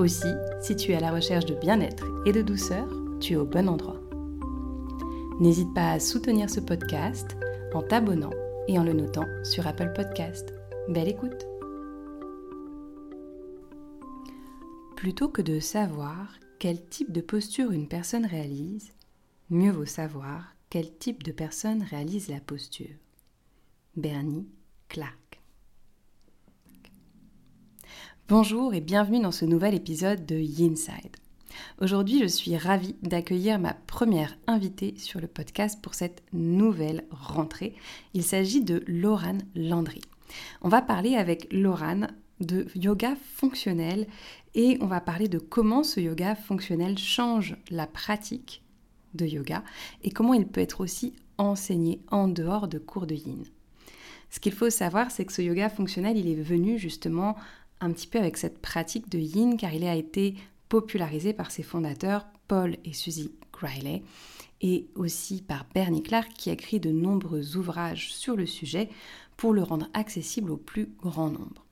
Aussi, si tu es à la recherche de bien-être et de douceur, tu es au bon endroit. N'hésite pas à soutenir ce podcast en t'abonnant et en le notant sur Apple Podcast. Belle écoute Plutôt que de savoir quel type de posture une personne réalise, mieux vaut savoir quel type de personne réalise la posture. Bernie Clark. Bonjour et bienvenue dans ce nouvel épisode de Yinside. Aujourd'hui, je suis ravie d'accueillir ma première invitée sur le podcast pour cette nouvelle rentrée. Il s'agit de Laurane Landry. On va parler avec Laurane de yoga fonctionnel et on va parler de comment ce yoga fonctionnel change la pratique de yoga et comment il peut être aussi enseigné en dehors de cours de yin. Ce qu'il faut savoir, c'est que ce yoga fonctionnel, il est venu justement un petit peu avec cette pratique de yin car il a été popularisé par ses fondateurs Paul et Suzy Griley et aussi par Bernie Clark qui a écrit de nombreux ouvrages sur le sujet pour le rendre accessible au plus grand nombre.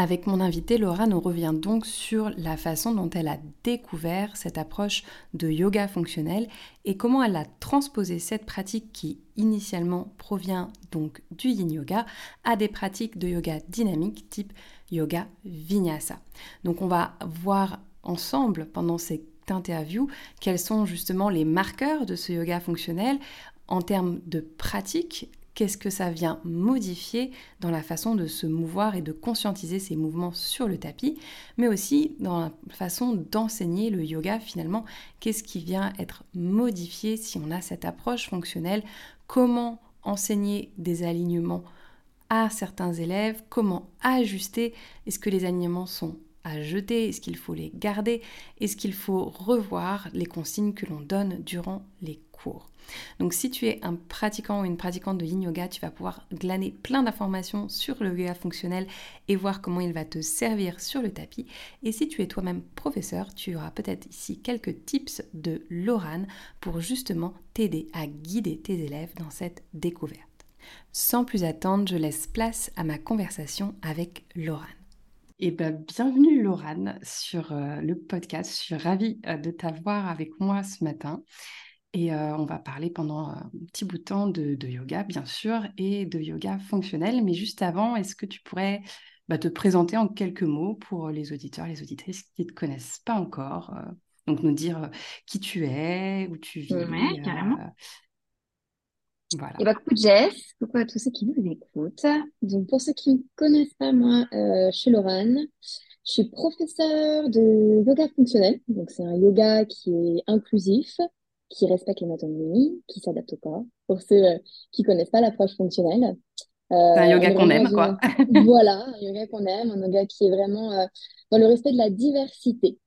Avec mon invitée, Laura nous revient donc sur la façon dont elle a découvert cette approche de yoga fonctionnel et comment elle a transposé cette pratique qui initialement provient donc du yin yoga à des pratiques de yoga dynamique type yoga vinyasa. Donc on va voir ensemble pendant cette interview quels sont justement les marqueurs de ce yoga fonctionnel. En termes de pratique qu'est-ce que ça vient modifier dans la façon de se mouvoir et de conscientiser ses mouvements sur le tapis, mais aussi dans la façon d'enseigner le yoga finalement, qu'est-ce qui vient être modifié si on a cette approche fonctionnelle, comment enseigner des alignements à certains élèves, comment ajuster, est-ce que les alignements sont à jeter, est-ce qu'il faut les garder, est-ce qu'il faut revoir les consignes que l'on donne durant les cours. Donc si tu es un pratiquant ou une pratiquante de yin yoga, tu vas pouvoir glaner plein d'informations sur le yoga fonctionnel et voir comment il va te servir sur le tapis. Et si tu es toi-même professeur, tu auras peut-être ici quelques tips de Lorane pour justement t'aider à guider tes élèves dans cette découverte. Sans plus attendre, je laisse place à ma conversation avec Lorane. Et eh ben, bienvenue Lorane sur euh, le podcast. Je suis ravie euh, de t'avoir avec moi ce matin. Et euh, on va parler pendant un petit bout de temps de, yoga, bien sûr, et de yoga fonctionnel. Mais juste avant, est-ce que tu pourrais bah, te présenter en quelques mots pour les auditeurs, les auditrices qui ne te connaissent pas encore euh, Donc, nous dire qui tu es, où tu vis. Oui, carrément. Voilà. Et bah, coucou Jess, coucou à tous ceux qui nous écoutent. Donc, pour ceux qui ne connaissent pas, moi, je suis Laurane. Je suis professeure de yoga fonctionnel. Donc, c'est un yoga qui est inclusif, qui respecte l'anatomie, qui s'adapte au corps. Pour ceux euh, qui connaissent pas l'approche fonctionnelle. Euh, c'est un yoga qu'on aime, quoi. voilà, un yoga qu'on aime, un yoga qui est vraiment euh, dans le respect de la diversité.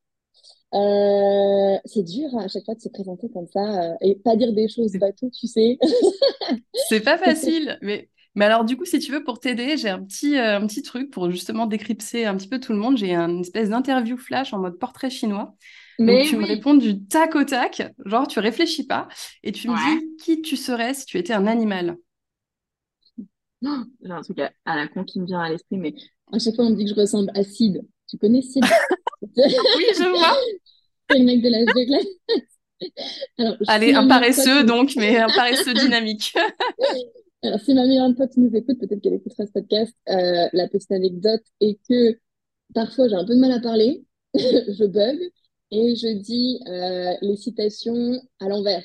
C'est dur hein, à chaque fois de se présenter comme ça et pas dire des choses bateau, tu sais. c'est pas facile, mais mais alors, du coup, si tu veux, pour t'aider, j'ai un petit, un petit truc pour justement décrypter un petit peu tout le monde. J'ai une espèce d'interview flash en mode portrait chinois. Mais tu me réponds du tac au tac, genre tu réfléchis pas, et tu me dis qui tu serais si tu étais un animal. Non, j'ai un truc à, la con qui me vient à l'esprit, mais à chaque fois on me dit que je ressemble à Sid. Tu connais Sid? Oui, je vois. C'est le mec de la Alors, Allez, un paresseux donc, mais un paresseux dynamique. Alors, si ma meilleure pote nous écoute, peut-être qu'elle écoutera ce podcast, euh, la petite anecdote est que parfois j'ai un peu de mal à parler, je bug, et je dis euh, les citations à l'envers.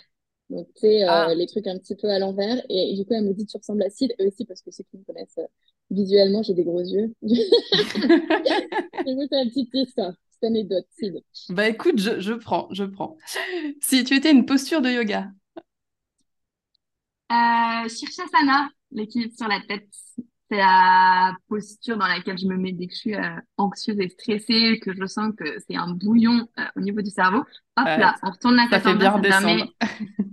Donc, tu sais, euh, ah. les trucs un petit peu à l'envers. Et, du coup, elle me dit, tu ressembles à Sid. Et aussi, parce que ceux qui me connaissent euh, visuellement, j'ai des gros yeux. c'est une petite histoire, petite anecdote. Bah écoute, je, je prends, je prends. Si tu étais une posture de yoga? Euh, Shirshasana, l'équilibre sur la tête. c'est la posture dans laquelle je me mets dès que je suis euh, anxieuse et stressée, que je sens que c'est un bouillon euh, au niveau du cerveau. Hop là, on retourne la ça tête fait en bien bas, ça permet,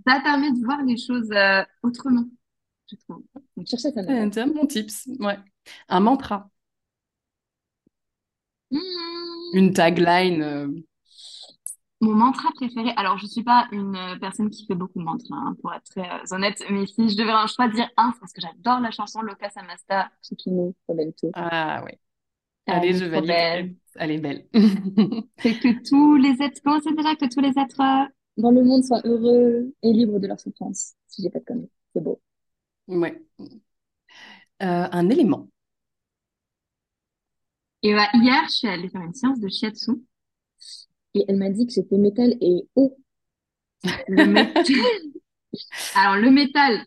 ça permet de voir les choses euh, autrement, je trouve. Donc, sa C'est bon tips. Ouais. Un mantra, Hmm. Une tagline. euh, Mon mantra préféré, alors je suis pas une euh, personne qui fait beaucoup de mantras, hein, pour être très euh, honnête, mais si je devais en choisir un, c'est parce que j'adore la chanson Loca Samasta, Tsukino, Roberto. Ah oui. Allez, je valide. belle. Elle est belle. C'est que tous les êtres, comment c'est déjà que tous les êtres dans le monde soient heureux et libres de leur souffrance, si j'ai pas de conneries. C'est beau. Ouais. Euh, un élément. Et bah, hier, je suis allée faire une séance de shiatsu et elle m'a dit que j'étais métal et eau. Le métal. Alors, le métal,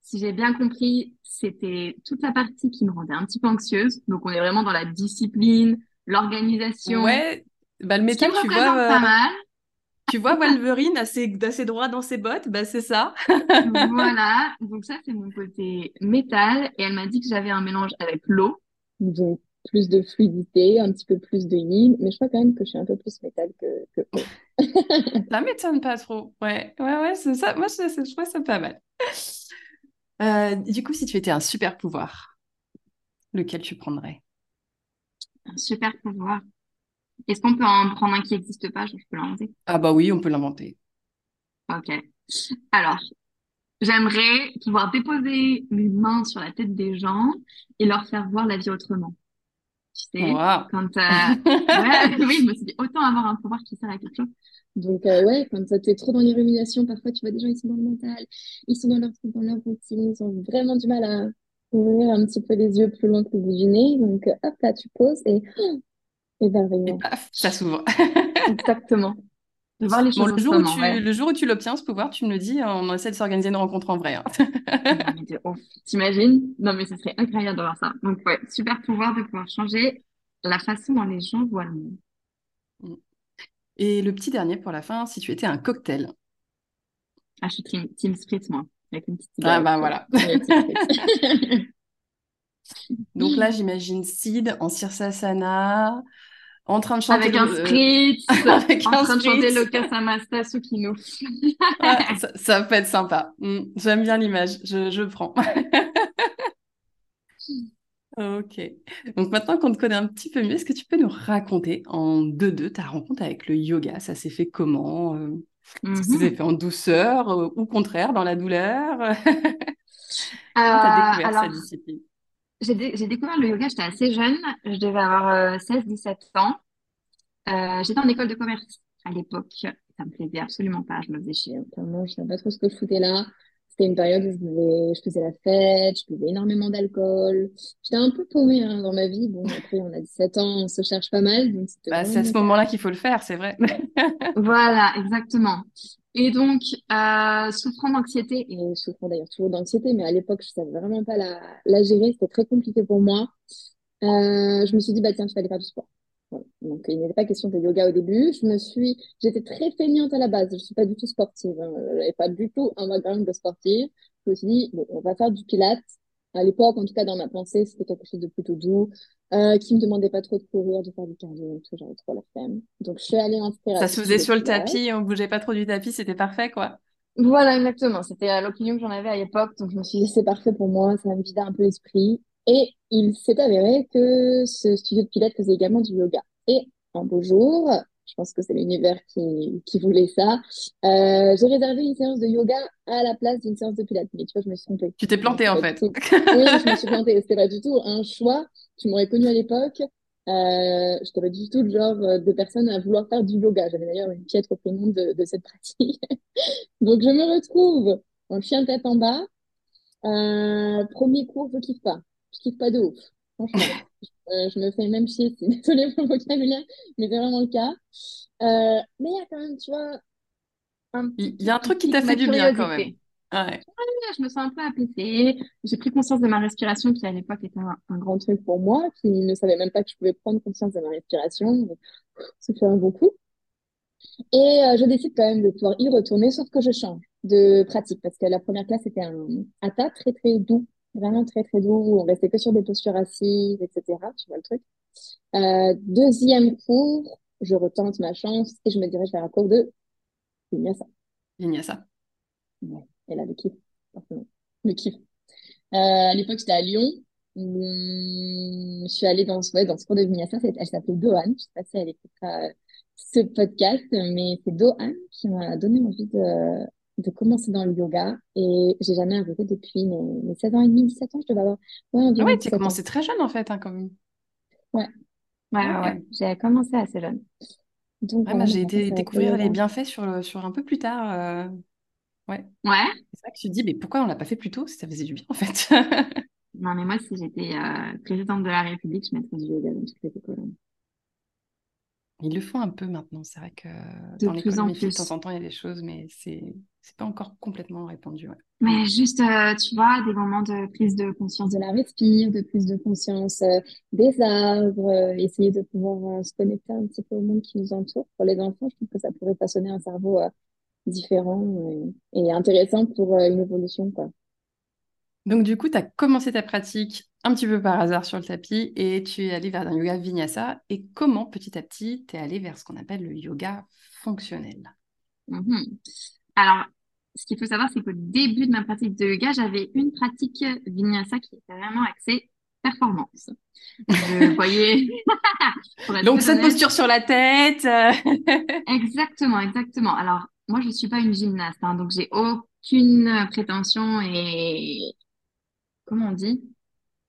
si j'ai bien compris, c'était toute la partie qui me rendait un petit peu anxieuse. Donc, on est vraiment dans la discipline, l'organisation, Ouais, bah, le métal, tu vois, pas euh, mal. tu vois Wolverine assez, assez droit dans ses bottes, bah, c'est ça. Voilà, donc ça c'est mon côté métal et elle m'a dit que j'avais un mélange avec l'eau, donc plus de fluidité, un petit peu plus de yin, mais je crois quand même que je suis un peu plus métal que, que. Ça m'étonne pas trop. Ouais, ouais, ouais, c'est ça. Moi, je, je trouve ça pas mal. Euh, du coup, si tu étais un super pouvoir, lequel tu prendrais? Un super pouvoir. Est-ce qu'on peut en prendre un qui n'existe pas? Je peux l'inventer? Ah bah oui, on peut l'inventer. Ok. Alors, j'aimerais pouvoir déposer mes mains sur la tête des gens et leur faire voir la vie autrement. Tu sais, quand ouais, oui, je me suis dit autant avoir un pouvoir qui sert à quelque chose. Donc euh, ouais, quand tu es trop dans l'illumination, parfois tu vois des gens, ils sont dans le mental, ils sont dans leur dans leur routine, ils ont vraiment du mal à ouvrir un petit peu les yeux plus loin que le bout du nez. Donc hop là, tu poses et Et émerveillement. paf, ça s'ouvre. Exactement. De voir les Bon, choses le jour où tu, ouais. le jour où tu l'obtiens, ce pouvoir, tu me le dis, on essaie de s'organiser une rencontre en vrai. hein. T'imagines? Non, mais ce serait incroyable d'avoir ça. Donc ouais, super pouvoir de pouvoir changer la façon dont les gens voient le monde. Et le petit dernier pour la fin, si tu étais un cocktail. Ah, je suis team, team spritz, moi, avec une petite Ah bah voilà. Donc là, j'imagine Sid en Sirsasana, en train de chanter Avec un euh, spritz, avec en un train de chanter spritz. le Casamasta Sukino. Ouais, ça, ça peut être sympa. Mm, j'aime bien l'image, je, je prends. Ok. Donc maintenant qu'on te connaît un petit peu mieux, est-ce que tu peux nous raconter en deux-deux ta rencontre avec le yoga? Ça s'est fait comment? euh, ça s'est Mhm. fait en douceur euh, ou au contraire dans la douleur? Euh, Comment t'as découvert alors, cette discipline? J'ai dé- j'ai découvert le yoga, j'étais assez jeune, je devais avoir euh, 16-17 ans. Euh, j'étais en école de commerce à l'époque. Ça me plaisait absolument pas, je me faisais chier. Vraiment, je savais pas trop ce que je foutais là. C'était une période où je, buvais- je faisais la fête, je buvais énormément d'alcool. J'étais un peu paumée hein, dans ma vie. Bon, après, on a 17 ans, on se cherche pas mal, donc c'était Bah, c'est à ce moment-là qu'il faut le faire, c'est vrai. Voilà, exactement. Et donc, souffrant d'anxiété, et souffrant d'ailleurs toujours d'anxiété, mais à l'époque, je savais vraiment pas la, gérer, c'était très compliqué pour moi. Euh, je me suis dit, bah tiens, je vais aller faire du sport. Donc, il n'était pas question de yoga au début. Je me suis, j'étais très feignante à la base. Je suis pas du tout sportive. Hein. J'avais pas du tout un background de sportive. Je me suis dit, bon, on va faire du pilates. À l'époque, en tout cas, dans ma pensée, c'était quelque chose de plutôt doux, euh, qui me demandait pas trop de courir, de faire du cardio tout. J'avais trop la flemme. Donc, je suis allée m'inscrire à Ça se faisait sur le tapis, on bougeait pas trop du tapis, c'était parfait, quoi. Voilà, exactement. C'était l'opinion que j'en avais à l'époque. Donc, je me suis dit, c'est parfait pour moi. Ça me vider un peu l'esprit. Et il s'est avéré que ce studio de pilates faisait également du yoga. Et un beau jour, je pense que c'est l'univers qui, qui voulait ça, euh, j'ai réservé une séance de yoga à la place d'une séance de pilates. Mais tu vois, je me suis trompée. Tu t'es Donc, planté c'est en fait. Oui, je me suis plantée. C'était pas du tout un choix. Tu m'aurais connue à l'époque. Euh, je pas du tout le genre de personne à vouloir faire du yoga. J'avais d'ailleurs une piètre opinion de, de cette pratique. Donc, je me retrouve en chien tête en bas. Euh, premier cours, je kiffe pas. Je kiffe pas de ouf. Franchement. Euh, je me fais même chier. C'est désolé pour le vocabulaire, mais c'est vraiment le cas. Euh, mais il y a quand même, tu vois, un petit Il y a un truc qui t'a fait du bien quand même. curiosité. Ouais. Je me sens un peu apaisée. J'ai pris conscience de ma respiration, qui à l'époque était un, un grand truc pour moi, qui ne savait même pas que je pouvais prendre conscience de ma respiration. Ça fait un bon coup. Et euh, je décide quand même de pouvoir y retourner, sauf que je change de pratique parce que la première classe était un hatha très très doux, Vraiment très, très doux. On restait que sur des postures assises, etc. Tu vois le truc. Euh, deuxième cours, je retente ma chance et je me dirige vers un cours de vinyasa. Vinyasa. Ouais. Et là, le kiff. Le kiff. Euh, à l'époque, j'étais à Lyon. Hum, je suis allée dans, ouais, dans ce cours de vinyasa. Elle s'appelait Dohan. Je sais pas si elle écoutera euh, ce podcast, mais c'est Dohan qui m'a donné envie de, de commencer dans le yoga. Et j'ai jamais arrêté depuis mes, mes 16 ans et demi, 17 ans, je devais avoir. Ouais, environ ah ouais, tu as commencé très jeune en fait, hein, quand même. Ouais. Ouais, ouais, ouais. J'ai commencé assez jeune. Donc, ouais, j'ai été découvrir les bienfaits sur, sur un peu plus tard. Euh... Ouais. Ouais. C'est vrai que tu te dis, mais pourquoi on l'a pas fait plus tôt si ça faisait du bien en fait? Non, mais moi, si j'étais euh, présidente de la République, je mettrais du yoga dans toutes les écoles. Ils le font un peu maintenant. C'est vrai que dans les l'école de temps en temps, il y a des choses, mais c'est c'est pas encore complètement répandu. Mais juste, euh, tu vois, des moments de prise de conscience de la respire, de prise de conscience euh, des arbres, euh, essayer de pouvoir se connecter un petit peu au monde qui nous entoure. Pour les enfants, je trouve que ça pourrait façonner un cerveau différent et, et, intéressant pour une évolution, quoi. Donc, du coup, tu as commencé ta pratique un petit peu par hasard sur le tapis et tu es allé vers un yoga vinyasa. Et comment, petit à petit, tu es allé vers ce qu'on appelle le yoga fonctionnel? Mm-hmm. Alors, ce qu'il faut savoir, c'est qu'au début de ma pratique de yoga, j'avais une pratique vinyasa qui était vraiment axée performance. Je voyais. Donc, cette posture sur la tête. exactement, exactement. Alors, moi, je ne suis pas une gymnaste, hein, donc j'ai aucune prétention et comment on dit?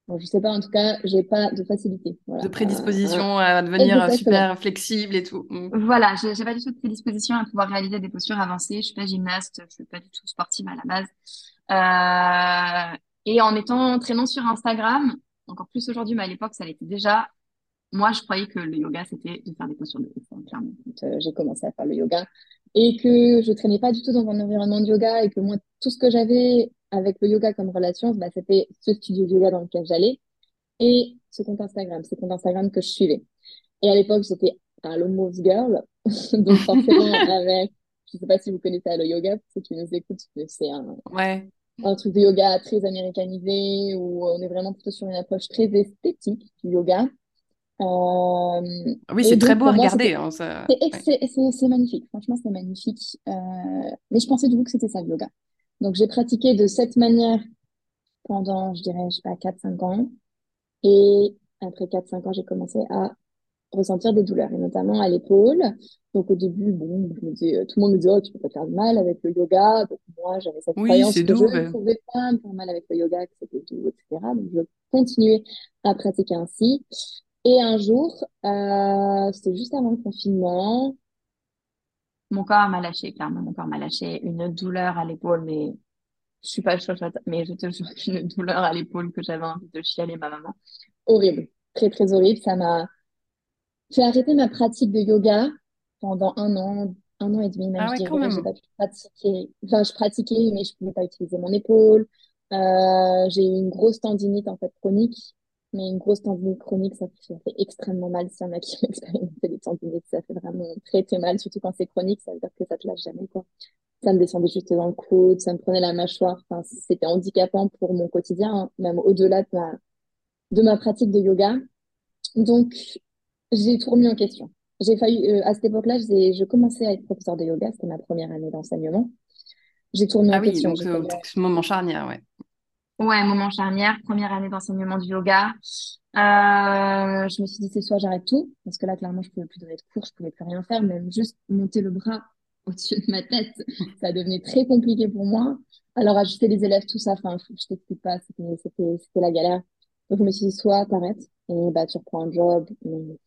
Bon, Je sais pas, en tout cas, j'ai pas de facilité. De prédisposition à devenir super flexible et tout. Mm. Voilà, j'ai pas du tout de prédisposition à pouvoir réaliser des postures avancées. Je suis pas gymnaste, je suis pas du tout sportive à la base. Euh, et en étant très sur Instagram, encore plus aujourd'hui, mais à l'époque, ça l'était déjà. Moi, je croyais que le yoga, c'était de faire des postures de hein, clairement. Quand euh, j'ai commencé à faire le yoga et que je traînais pas du tout dans un environnement de yoga et que moi, tout ce que j'avais avec le yoga comme relation, bah, c'était ce studio de yoga dans lequel j'allais et ce compte Instagram, ce compte Instagram que je suivais. Et à l'époque, j'étais Hello Moves Girl, donc forcément avec, je sais pas si vous connaissez Hello Yoga, pour ceux qui nous écoutent, c'est un, ouais. un truc de yoga très américanisé où on est vraiment plutôt sur une approche très esthétique du yoga. Euh, oui, c'est très beau à regarder. Hein, c'est magnifique, franchement, c'est magnifique. Euh, mais je pensais du coup que c'était ça le yoga. Donc, j'ai pratiqué de cette manière pendant, je dirais, je sais pas, 4-5 ans. Et après 4-5 ans, j'ai commencé à ressentir des douleurs, et notamment à l'épaule. Donc, au début, bon, je me disais, euh, tout le monde me disait, oh, tu peux pas faire mal avec le yoga. Donc, moi, j'avais cette croyance que doux, je ne pouvais pas me faire mal avec le yoga, que c'était doux, etc. Donc, je continuais à pratiquer ainsi. Et un jour, euh, c'était juste avant le confinement, mon corps m'a lâché, clairement, mon corps m'a lâché une douleur à l'épaule, mais je suis pas chochotte, mais je te jure une douleur à l'épaule que j'avais envie de chialer ma maman. Horrible, très très horrible. Ça m'a fait arrêter ma pratique de yoga pendant un an, un an et demi même. Ah je même. J'ai pas pu pratiquer. Enfin, je pratiquais, mais je pouvais pas utiliser mon épaule. Euh, j'ai eu une grosse tendinite en fait chronique mais une grosse tendinite chronique, ça fait, extrêmement mal. S'il y en a qui ont expérimenté des tendinites, ça fait vraiment très très mal, surtout quand c'est chronique, ça veut dire que ça te lâche jamais, quoi. Ça me descendait juste dans le coude, ça me prenait la mâchoire. Enfin, c'était handicapant pour mon quotidien, hein, même au-delà de ma, de ma pratique de yoga. Donc, j'ai tout remis en question. J'ai failli, euh, à cette époque-là, je commençais à être professeur de yoga, c'était ma première année d'enseignement. J'ai tout remis ah en oui, question. Donc, euh, ce moment charnière, ouais. Ouais, moment charnière, première année d'enseignement du yoga. Euh, je me suis dit, c'est soit j'arrête tout, parce que là, clairement, je pouvais plus donner de cours, je pouvais plus rien faire, même juste monter le bras au-dessus de ma tête, ça devenait très compliqué pour moi. Alors, ajuster les élèves, tout ça, enfin, je t'explique pas, c'était, la galère. Donc, je me suis dit, soit t'arrêtes, et bah, tu reprends un job, mais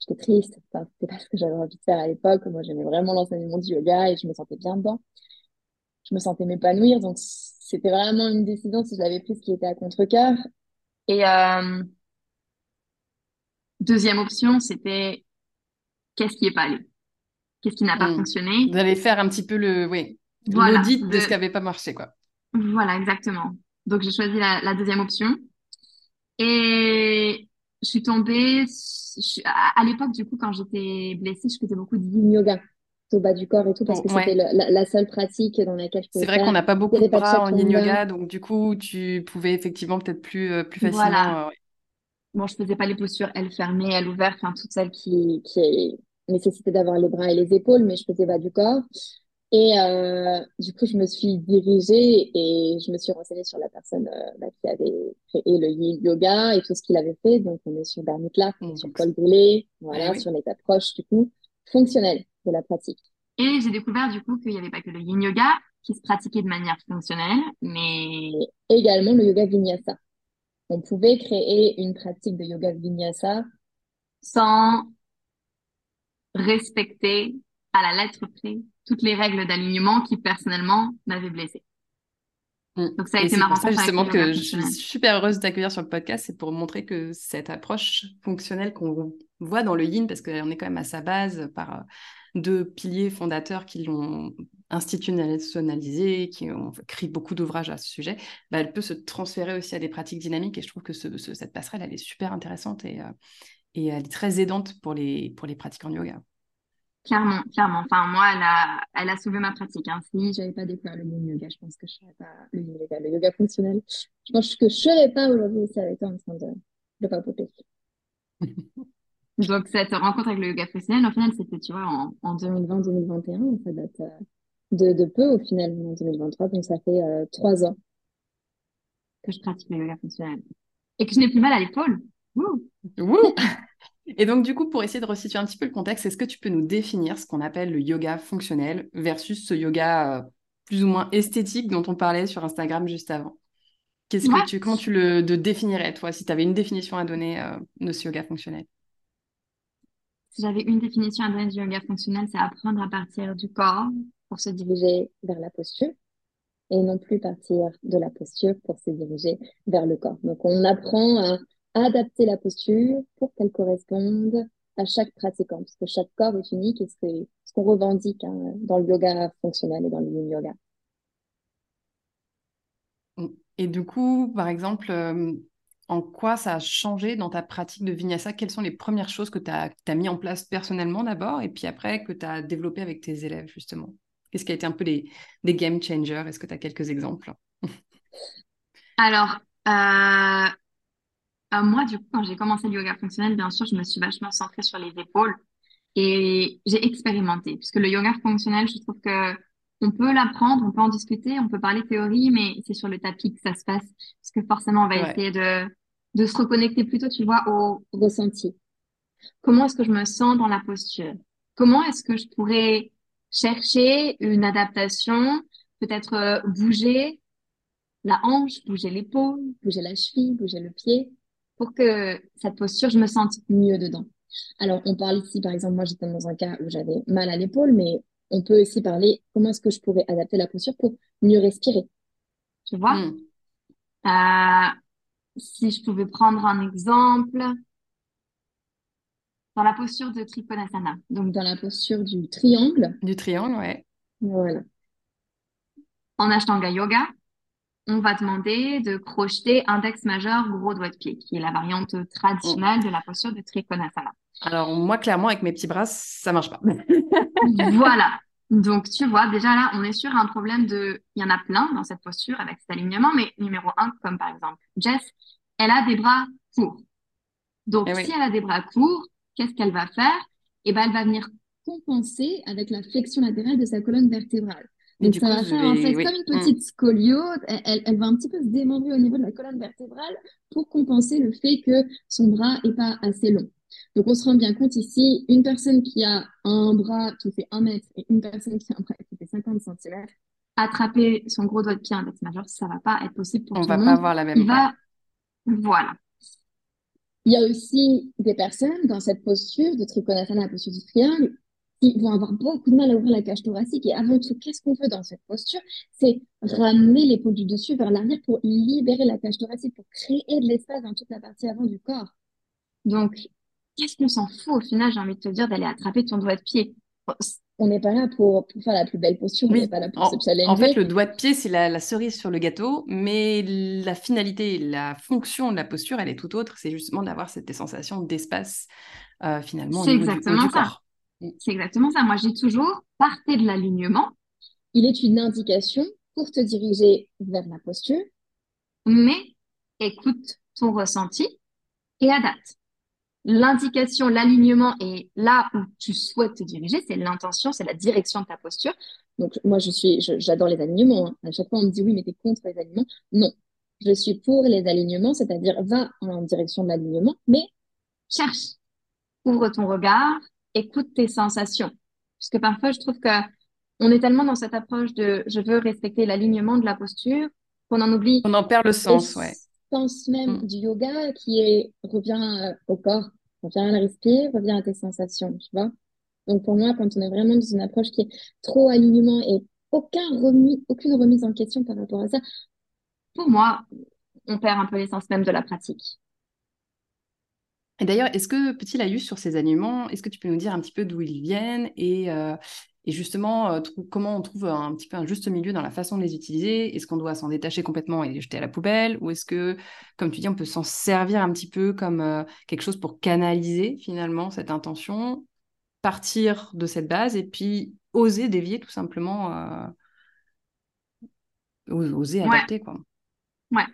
j'étais triste, enfin, c'était pas ce que j'avais envie de faire à l'époque. Moi, j'aimais vraiment l'enseignement du yoga et je me sentais bien dedans. Je me sentais m'épanouir, donc c'était vraiment une décision, si je l'avais prise, qui était à contre-cœur. Et euh, deuxième option, c'était qu'est-ce qui n'est pas allé? Qu'est-ce qui n'a pas hmm. fonctionné? Vous allez faire un petit peu le, oui, l'audit de... ce qui n'avait pas marché, quoi. Voilà, exactement. Donc, j'ai choisi la, deuxième option. Et je suis tombée, à, l'époque, du coup, quand j'étais blessée, je faisais beaucoup de yin yoga. Au bas du corps et tout, parce que c'était la, seule pratique dans laquelle je pouvais C'est vrai qu'on n'a pas beaucoup de bras en yin yoga, donc du coup, tu pouvais effectivement peut-être plus, euh, plus facilement. Voilà. Bon, je faisais pas les postures, elles fermées, elles ouvertes, enfin, toutes celles qui, qui nécessitaient d'avoir les bras et les épaules, mais je faisais bas du corps. Et euh, du coup, je me suis dirigée et je me suis renseignée sur la personne euh, bah, qui avait créé le yoga et tout ce qu'il avait fait. Donc, on est sur Bernie Clark, on est sur Paul Goulet, voilà, sur une approche du coup fonctionnelle de la pratique. Et j'ai découvert du coup qu'il n'y avait pas que le yin yoga qui se pratiquait de manière fonctionnelle, mais également le yoga vinyasa. On pouvait créer une pratique de yoga vinyasa sans respecter à la lettre près toutes les règles d'alignement qui personnellement m'avaient blessé. Mm. Donc ça a été marrant. C'est justement que je suis super heureuse de t'accueillir sur le podcast, c'est pour montrer que cette approche fonctionnelle qu'on voit dans le yin, parce qu'on est quand même à sa base par euh, deux piliers fondateurs qui l'ont institutionnalisé, qui ont écrit beaucoup d'ouvrages à ce sujet, bah, elle peut se transférer aussi à des pratiques dynamiques et je trouve que cette passerelle, elle est super intéressante et, euh, et elle est très aidante pour les, pour les pratiquants de yoga. Clairement, clairement. Enfin, moi, elle a, elle a sauvé ma pratique. Hein. Si j'avais pas découvert le yoga, je pense que je serais pas le yoga, le yoga fonctionnel. Je pense que je serais pas aujourd'hui aussi avec toi en train de, de papoter. Donc, cette rencontre avec le yoga fonctionnel, au final, c'était, tu vois, en, en 2020-2021. Ça date euh, de, de, peu, au final, en 2023. Donc, ça fait euh, trois ans que je pratique le yoga fonctionnel. Et que je n'ai plus mal à l'épaule. Et donc, du coup, pour essayer de resituer un petit peu le contexte, est-ce que tu peux nous définir ce qu'on appelle le yoga fonctionnel versus ce yoga euh, plus ou moins esthétique dont on parlait sur Instagram juste avant? Qu'est-ce que tu, Comment tu le définirais, toi, si tu avais une définition à donner euh, de ce yoga fonctionnel? Si j'avais une définition à donner du yoga fonctionnel, c'est apprendre à partir du corps pour se diriger vers la posture et non plus partir de la posture pour se diriger vers le corps. Donc, on apprend à adapter la posture pour qu'elle corresponde à chaque pratiquant, parce que chaque corps est unique et c'est ce qu'on revendique hein, dans le yoga fonctionnel et dans le yoga. Et du coup, par exemple, euh, en quoi ça a changé dans ta pratique de vinyasa? Quelles sont les premières choses que tu as, as, mis en place personnellement d'abord et puis après que tu as développé avec tes élèves justement? Qu'est-ce qui a été un peu des, game changers? Est-ce que tu as quelques exemples? Alors, euh, euh, moi, du coup, quand j'ai commencé le yoga fonctionnel, bien sûr, je me suis vachement centrée sur les épaules et j'ai expérimenté. Puisque le yoga fonctionnel, je trouve que on peut l'apprendre, on peut en discuter, on peut parler théorie, mais c'est sur le tapis que ça se passe. Parce que forcément, on va essayer de, de se reconnecter plutôt, tu vois, au ressenti. Comment est-ce que je me sens dans la posture? Comment est-ce que je pourrais chercher une adaptation, peut-être euh, bouger la hanche, bouger l'épaule, bouger la cheville, bouger le pied pour que cette posture, je me sente mieux dedans? Alors, on parle ici, par exemple, moi j'étais dans un cas où j'avais mal à l'épaule, mais on peut aussi parler comment est-ce que je pourrais adapter la posture pour mieux respirer. Tu vois? Hmm. euh, Si je pouvais prendre un exemple, dans la posture de Trikonasana. Donc, dans la posture du triangle. Du triangle, ouais. Voilà. En Ashtanga Yoga, on va demander de crocheter index majeur, gros doigt de pied, qui est la variante traditionnelle de la posture de Trikonasana. Alors, moi, clairement, avec mes petits bras, ça marche pas. voilà. Donc, tu vois, déjà là, on est sur un problème de. Il y en a plein dans cette posture avec cet alignement, mais numéro un, comme par exemple Jess, elle a des bras courts. Donc, eh si elle a des bras courts, qu'est-ce qu'elle va faire? Eh ben, elle va venir compenser avec la flexion latérale de sa colonne vertébrale. Donc, ça va faire comme une mm. petite scoliose. Elle, va un petit peu se démembrer au niveau de la colonne vertébrale pour compenser le fait que son bras est pas assez long. Donc, on se rend bien compte ici, une personne qui a un bras qui fait 1 mètre et une personne qui a un bras qui fait 50 cm, attraper son gros doigt de pied index majeur, ça va pas être possible pour on tout le monde. On va pas avoir la même. Va... Voilà. Il y a aussi des personnes dans cette posture de trikonasana, la posture du triangle, qui vont avoir beaucoup de mal à ouvrir la cage thoracique. Et avant tout, qu'est-ce qu'on veut dans cette posture? C'est ramener l'épaule du dessus vers l'arrière pour libérer la cage thoracique, pour créer de l'espace dans toute la partie avant du corps. Donc, qu'est-ce qu'on s'en fout au final, j'ai envie de te dire, d'aller attraper ton doigt de pied on n'est pas là pour, faire la plus belle posture, on n'est pas là pour en, se challenger. En fait, le doigt de pied, c'est la, cerise sur le gâteau, mais la finalité, la fonction de la posture, elle est tout autre. C'est justement d'avoir cette sensation d'espace, euh, finalement, au niveau du, du corps. C'est exactement ça. Moi, je dis toujours, partez de l'alignement. Il est une indication pour te diriger vers la posture. Mais écoute ton ressenti et adapte. L'indication, l'alignement est là où tu souhaites te diriger, c'est l'intention, c'est la direction de ta posture. Donc, moi, je suis, j'adore les alignements. Hein. À chaque fois, on me dit oui, mais tu es contre les alignements. Non, je suis pour les alignements, c'est-à-dire va en direction de l'alignement, mais cherche, ouvre ton regard, écoute tes sensations. Parce que parfois, je trouve que on est tellement dans cette approche de je veux respecter l'alignement de la posture qu'on en oublie. On en perd le sens, ouais. Sens même mm. du yoga qui est revient euh, au corps, revient à la respire, revient à tes sensations, tu vois. Donc pour moi, quand on est vraiment dans une approche qui est trop alignement et aucun remis, aucune remise en question par rapport à ça, pour moi, on perd un peu l'essence même de la pratique. Et d'ailleurs, est-ce que, petit Laïus, sur ces aliments, est-ce que tu peux nous dire un petit peu d'où ils viennent et, euh, et justement euh, comment on trouve un petit peu un juste milieu dans la façon de les utiliser? Est-ce qu'on doit s'en détacher complètement et les jeter à la poubelle? Ou est-ce que, comme tu dis, on peut s'en servir un petit peu comme euh, quelque chose pour canaliser finalement cette intention, partir de cette base et puis oser dévier tout simplement, oser adapter quoi. Ouais.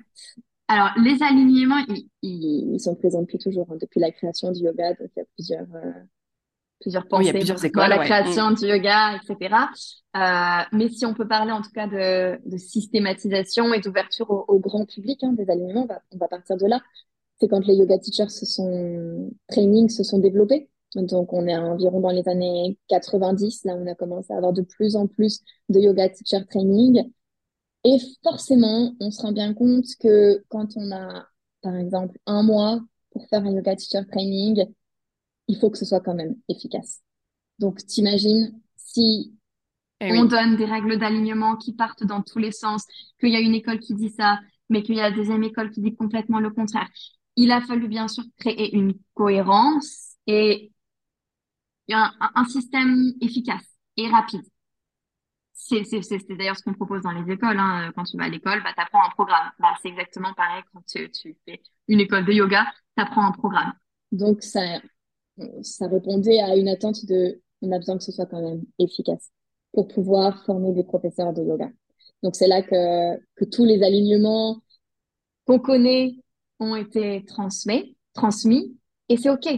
Alors, les alignements, ils, sont présents depuis toujours, hein, depuis la création du yoga. Donc, il y a plusieurs, euh, plusieurs pensées il y a plusieurs écoles, la création mm. du yoga, etc. Euh, mais si on peut parler en tout cas de, de systématisation et d'ouverture au, grand public hein, des alignements, on va, on va partir de là. C'est quand les yoga teachers se sont, training se sont développés. Donc, on est environ dans les années 90. Là, on a commencé à avoir de plus en plus de yoga teacher training. Et forcément, on se rend bien compte que quand on a, par exemple, un mois pour faire un yoga teacher training, il faut que ce soit quand même efficace. Donc, t'imagines si eh on donne des règles d'alignement qui partent dans tous les sens, qu'il y a une école qui dit ça, mais qu'il y a la deuxième école qui dit complètement le contraire. Il a fallu bien sûr créer une cohérence et un, un système efficace et rapide c'est d'ailleurs ce qu'on propose dans les écoles. Hein. Quand tu vas à l'école, bah, tu apprends un programme. Bah, c'est exactement pareil quand tu, tu, fais une école de yoga, tu apprends un programme. Donc, ça, ça répondait à une attente de on a besoin que ce soit quand même efficace pour pouvoir former des professeurs de yoga. Donc, c'est là que, que tous les alignements qu'on connaît ont été transmis, transmis et c'est OK.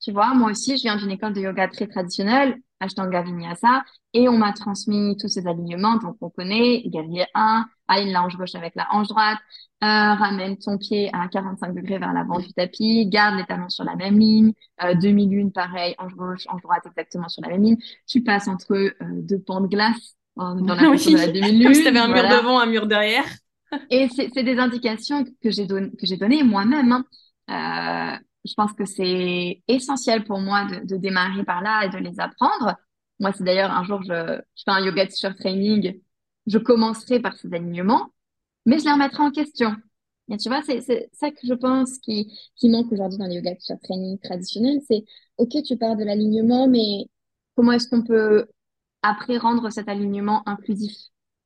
Tu vois, moi aussi, je viens d'une école de yoga très traditionnelle Ashtanga Vinyasa, et on m'a transmis tous ces alignements, donc on connaît, guerrier 1, aligne la hanche gauche avec la hanche droite, euh, ramène ton pied à 45 degrés vers l'avant du tapis, garde les talons sur la même ligne, euh, demi-lune, pareil, hanche gauche, hanche droite, exactement sur la même ligne, tu passes entre euh, deux pans de glace dans la, oui, de la demi-lune. Comme si tu avais un mur devant, un mur derrière. et c'est des indications que j'ai don données moi-même. Hein. Euh, je pense que c'est essentiel pour moi de, de, démarrer par là et de les apprendre. Moi, c'est d'ailleurs un jour, je, je fais un yoga teacher training, je commencerai par ces alignements, mais je les remettrai en question. Et tu vois, c'est ça que je pense qui, qui manque aujourd'hui dans les yoga teacher training traditionnels, c'est, OK, tu pars de l'alignement, mais comment est-ce qu'on peut après rendre cet alignement inclusif,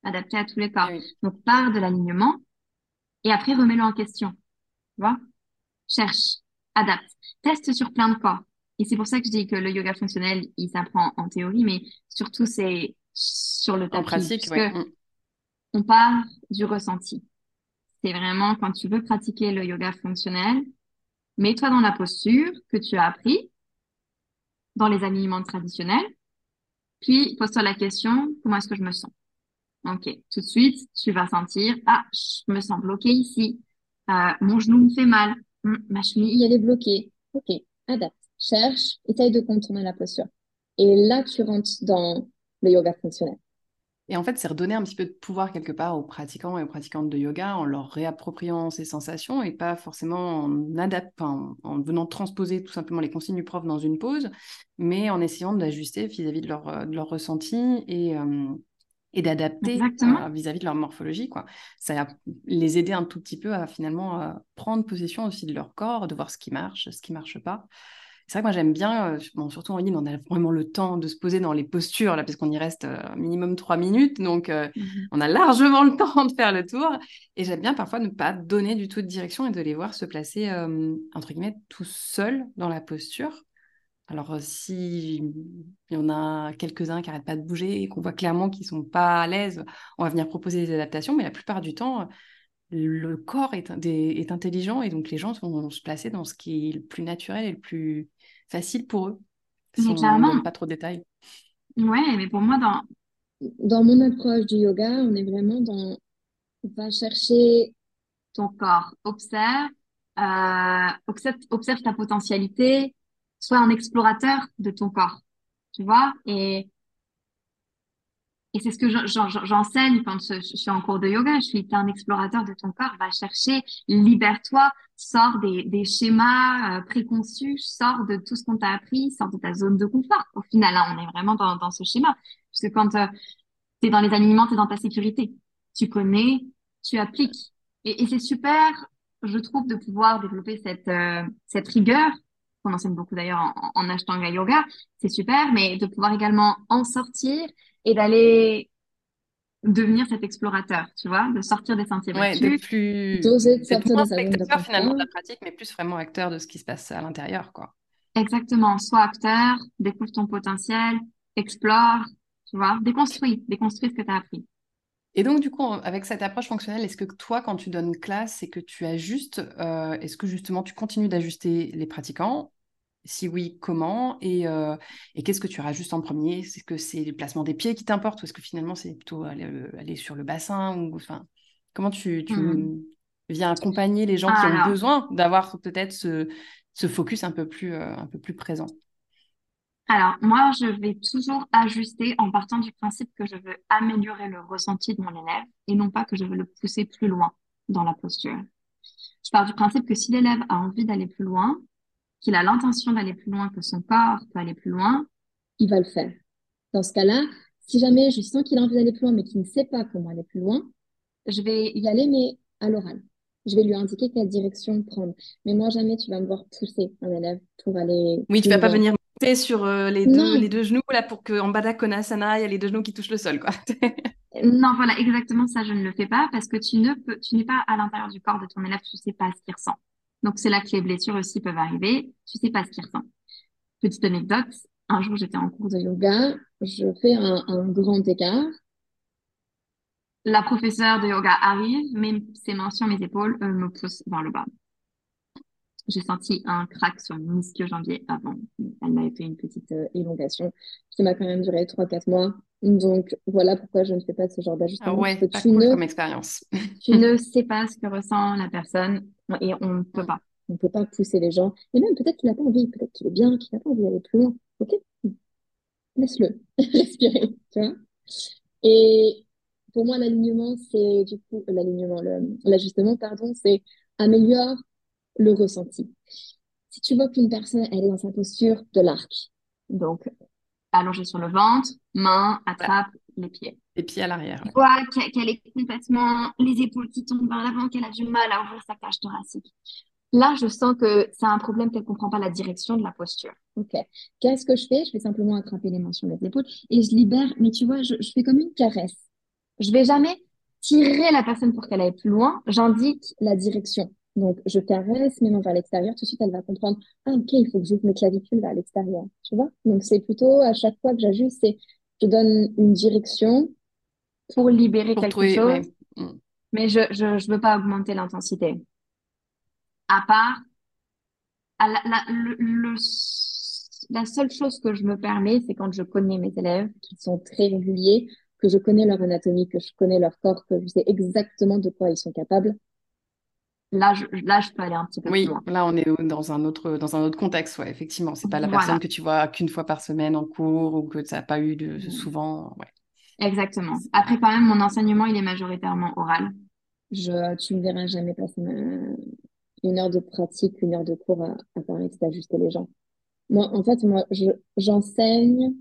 adapté à tous les corps? Donc, pars de l'alignement et après remets-le en question. Tu vois? Cherche adapte, teste sur plein de corps. Et c'est pour ça que je dis que le yoga fonctionnel, il s'apprend en théorie, mais surtout c'est sur le tapis. En pratique, mm. On part du ressenti. C'est vraiment quand tu veux pratiquer le yoga fonctionnel, mets-toi dans la posture que tu as appris dans les alignements traditionnels, puis pose-toi la question, comment est-ce que je me sens? Ok, tout de suite, tu vas sentir, ah, je me sens bloqué ici, euh, mon genou me fait mal, ma cheville, elle est bloquée. Ok, adapte, cherche, essaye de contourner la posture. Et là, tu rentres dans le yoga fonctionnel. Et en fait, c'est redonner un petit peu de pouvoir quelque part aux pratiquants et aux pratiquantes de yoga en leur réappropriant ces sensations et pas forcément en adaptant, en venant transposer tout simplement les consignes du prof dans une pause, mais en essayant d'ajuster vis-à-vis de leur, euh, de leur ressenti et, euh, et d'adapter euh, vis-à-vis de leur morphologie. Quoi. Ça les aider un tout petit peu à finalement euh, prendre possession aussi de leur corps, de voir ce qui marche, ce qui marche pas. C'est vrai que moi j'aime bien, euh, bon, surtout en ligne, on a vraiment le temps de se poser dans les postures, là, parce qu'on y reste minimum trois minutes, donc mmh on a largement le temps de faire le tour. Et j'aime bien parfois ne pas donner du tout de direction et de les voir se placer, entre guillemets, tout seuls dans la posture Alors, si il y en a quelques-uns qui n'arrêtent pas de bouger et qu'on voit clairement qu'ils ne sont pas à l'aise, on va venir proposer des adaptations, mais la plupart du temps, le corps est, est intelligent et donc les gens vont se placer dans ce qui est le plus naturel et le plus facile pour eux. Si on ne donne pas trop de détails. Ouais, mais pour moi, dans, dans mon approche du yoga, on est vraiment dans va chercher ton corps, observe, euh, observe, observe ta potentialité, sois un explorateur de ton corps, tu vois, et et c'est ce que j'enseigne quand je, suis en cours de yoga. Je suis un explorateur de ton corps. Va chercher, libère-toi, sors des, schémas euh, préconçus, sors de tout ce qu'on t'a appris, sors de ta zone de confort. Au final, là, on est vraiment dans, ce schéma. Parce que quand euh, tu es dans les alignements, tu es dans ta sécurité. Tu connais, tu appliques. Et, et c'est super, je trouve, de pouvoir développer cette, euh, cette rigueur qu'on enseigne beaucoup d'ailleurs en, en Ashtanga Yoga, c'est super, mais de pouvoir également en sortir et d'aller devenir cet explorateur, tu vois, de sortir des sentiers battus. Ouais, plus... D'oser sortir de spectateur finalement de la pratique, mais plus vraiment acteur de ce qui se passe à l'intérieur, quoi. Exactement, sois acteur, découvre ton potentiel, explore, tu vois, déconstruis, déconstruis ce que tu as appris. Et donc, du coup, avec cette approche fonctionnelle, est-ce que toi, quand tu donnes classe, c'est que tu ajustes, euh, est-ce que justement tu continues d'ajuster les pratiquants? Si oui, comment? Euh, Et, qu'est-ce que tu rajustes en premier? C'est que c'est le placement des pieds qui t'importe ou est-ce que finalement c'est plutôt aller, euh, sur le bassin ou enfin comment tu, mmh. viens accompagner les gens qui ont besoin d'avoir peut-être ce, focus un peu plus euh, un peu plus présent? Alors moi je vais toujours ajuster en partant du principe que je veux améliorer le ressenti de mon élève et non pas que je veux le pousser plus loin dans la posture. Je pars du principe que si l'élève a envie d'aller plus loin, qu'il a l'intention d'aller plus loin, que son corps peut aller plus loin, il va le faire. Dans ce cas-là, si jamais je sens qu'il a envie d'aller plus loin, mais qu'il ne sait pas comment aller plus loin, je vais y aller, mais à l'oral. Je vais lui indiquer quelle direction prendre. Mais moi, jamais tu vas me voir pousser un élève pour aller. Oui, tu vas pas venir sur euh, les, deux, les deux genoux là pour qu'en Baddha Konasana, il y a les deux genoux qui touchent le sol, quoi. non, voilà, exactement ça, je ne le fais pas parce que tu ne peux, tu n'es pas à l'intérieur du corps de ton élève, tu sais pas ce qu'il ressent. Donc, c'est là que les blessures aussi peuvent arriver. Tu sais pas ce qu'il ressent. Petite anecdote. Un jour, j'étais en cours de yoga. Je fais un, grand écart. La professeure de yoga arrive, met ses mains sur mes épaules, euh, me pousse vers le bas. J'ai senti un crack sur mon ischio-jambier avant. Elle m'a fait une petite euh, élongation qui m'a quand même duré 3-4 mois. Donc, voilà pourquoi je ne fais pas ce genre d'ajustement. Ah ouais, pas cool comme expérience. tu ne sais pas ce que ressent la personne et on ne peut pas. On ne peut pas pousser les gens. Et même peut-être qu'il n'a pas envie, peut-être qu'il est bien, qu'il n'a pas envie d'aller plus loin. Ok Laisse-le respirer, tu vois Et pour moi, l'alignement, c'est du coup, l'alignement, l'ajustement, pardon, c'est améliore le ressenti. Si tu vois qu'une personne, elle est dans sa posture de l'arc, donc allongée sur le ventre, main, attrape les pieds. Les pieds à l'arrière. Vois qu'elle est complètement les épaules qui tombent vers l'avant, qu'elle a du mal à ouvrir sa cage thoracique. Là, je sens que c'est un problème qu'elle comprend pas la direction de la posture. Ok. Qu'est-ce que je fais? Je vais simplement attraper les mains sur les épaules et je libère. Mais tu vois, je, je fais comme une caresse. Je vais jamais tirer la personne pour qu'elle aille plus loin. J'indique la direction. Donc, je caresse mes mains vers l'extérieur. Tout de suite, elle va comprendre, ah, ok, il faut que j'ouvre mes clavicules vers l'extérieur. Tu vois? Donc, c'est plutôt à chaque fois que j'ajuste, c'est, je donne une direction pour libérer quelque chose. Mais je, je, je veux pas augmenter l'intensité. À part, à la, la, le, la seule chose que je me permets, c'est quand je connais mes élèves, qui sont très réguliers, que je connais leur anatomie, que je connais leur corps, que je sais exactement de quoi ils sont capables là je, là, je peux aller un petit peu oui, plus loin. là, on est dans un autre, dans un autre contexte, ouais, effectivement. C'est pas la personne que tu vois qu'une fois par semaine en cours ou que ça n'a pas eu de, mmh. souvent. Ouais. Exactement. Après, quand même, mon enseignement, il est majoritairement oral. Je, tu ne verras jamais passer une heure de pratique, une heure de cours à, à ajuster les gens. Moi, en fait, moi, je, j'enseigne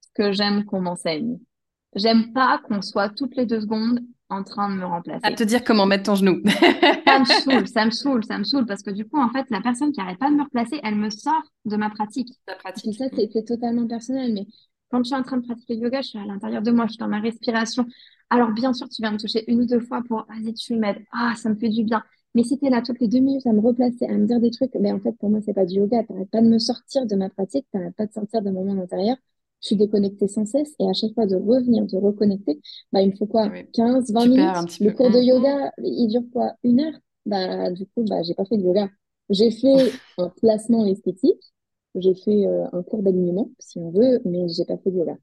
ce que j'aime qu'on m'enseigne. J'aime pas qu'on soit toutes les deux secondes en train de me remplacer. À te dire comment mettre ton genou. ça me saoule, ça me saoule, ça me saoule parce que du coup, en fait, la personne qui arrête pas de me replacer, elle me sort de ma pratique. Ta pratique. Et ça, c'est totalement personnel. Mais quand je suis en train de pratiquer le yoga, je suis à l'intérieur de moi, je suis dans ma respiration. Alors, bien sûr, tu viens me toucher une ou deux fois pour, vas-y, tu m'aides. Ah, ça me fait du bien. Mais si tu es là toutes les deux minutes à me replacer, à me dire des trucs, mais en fait, pour moi, c'est pas du yoga. T'arrêtes pas de me sortir de ma pratique, t'arrêtes pas de sortir de mon monde intérieur. Je suis déconnectée sans cesse et à chaque fois de revenir, de reconnecter, bah, il me faut quoi? 15, 20 minutes? Le cours de mmh. yoga, il dure quoi? Une heure? Bah, du coup, bah, j'ai pas fait de yoga. J'ai fait un placement esthétique, j'ai fait euh, un cours d'alignement, si on veut, mais j'ai pas fait de yoga.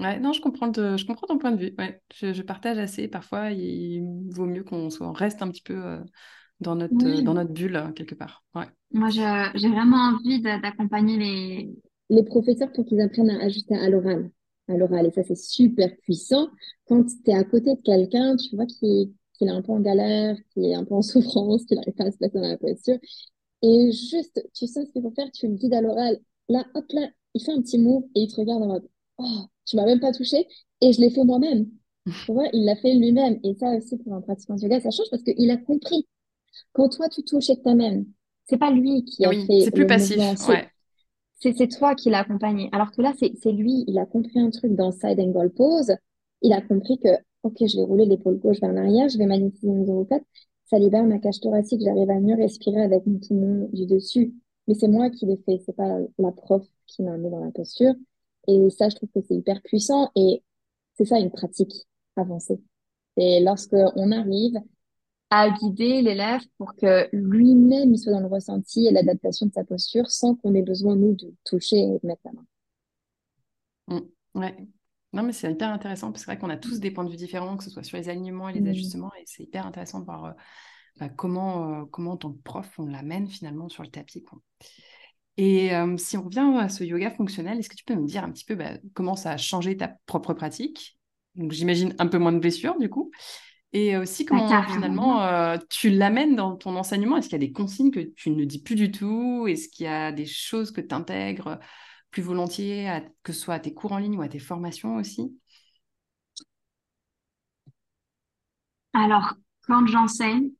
Ouais, non, je comprends, je comprends ton point de vue. Ouais, je, partage assez. Parfois, il vaut mieux qu'on soit, reste un petit peu euh, dans notre, euh, dans notre bulle, quelque part. Ouais. Moi, j'ai vraiment envie d'accompagner les... les professeurs pour qu'ils apprennent à ajuster à l'oral. À l'oral. Et ça, c'est super puissant. Quand tu es à côté de quelqu'un, tu vois, qui, qui est un peu en galère, qui est un peu en souffrance, qui n'arrive pas à se placer dans la posture. Et juste, tu sais ce qu'il faut faire, tu le guides à l'oral. Là, hop, là, il fait un petit mot et il te regarde en mode Oh, tu m'as même pas touché et je l'ai fait moi-même. Tu vois, il l'a fait lui-même. Et ça aussi, pour un pratiquant de yoga, ça change parce qu'il a compris. Quand toi, tu touches avec ta-même, c'est pas lui qui a fait. C'est plus passif. Ouais. C'est toi qui l'as accompagné. Alors que là, c'est lui, il a compris un truc dans Side Angle Pose. Il a compris que, OK, je vais rouler l'épaule gauche vers l'arrière, je vais magnétiser mes omoplates. Ça libère ma cage thoracique, j'arrive à mieux respirer avec mon poumon du dessus. Mais c'est moi qui l'ai fait, c'est pas la prof qui m'a mis dans la posture. Et ça, je trouve que c'est hyper puissant et c'est ça une pratique avancée. Et lorsque on arrive à guider l'élève pour que lui-même il soit dans le ressenti et l'adaptation de sa posture sans qu'on ait besoin nous de toucher et de mettre la main. Mmh, ouais. Non, mais c'est hyper intéressant parce que c'est vrai qu'on a tous des points de vue différents, que ce soit sur les alignements et les mmh. ajustements, et c'est hyper intéressant de voir euh, bah, comment, euh, comment en tant que prof on l'amène finalement sur le tapis. Quoi. Et si on revient à ce yoga fonctionnel, est-ce que tu peux me dire un petit peu bah, comment ça a changé ta propre pratique? Donc j'imagine un peu moins de blessures du coup. Et aussi bah, comment finalement tu l'amènes dans ton enseignement? Est-ce qu'il y a des consignes que tu ne dis plus du tout? Est-ce qu'il y a des choses que tu intègres plus volontiers, que ce soit à tes cours en ligne ou à tes formations aussi? Alors, quand j'enseigne,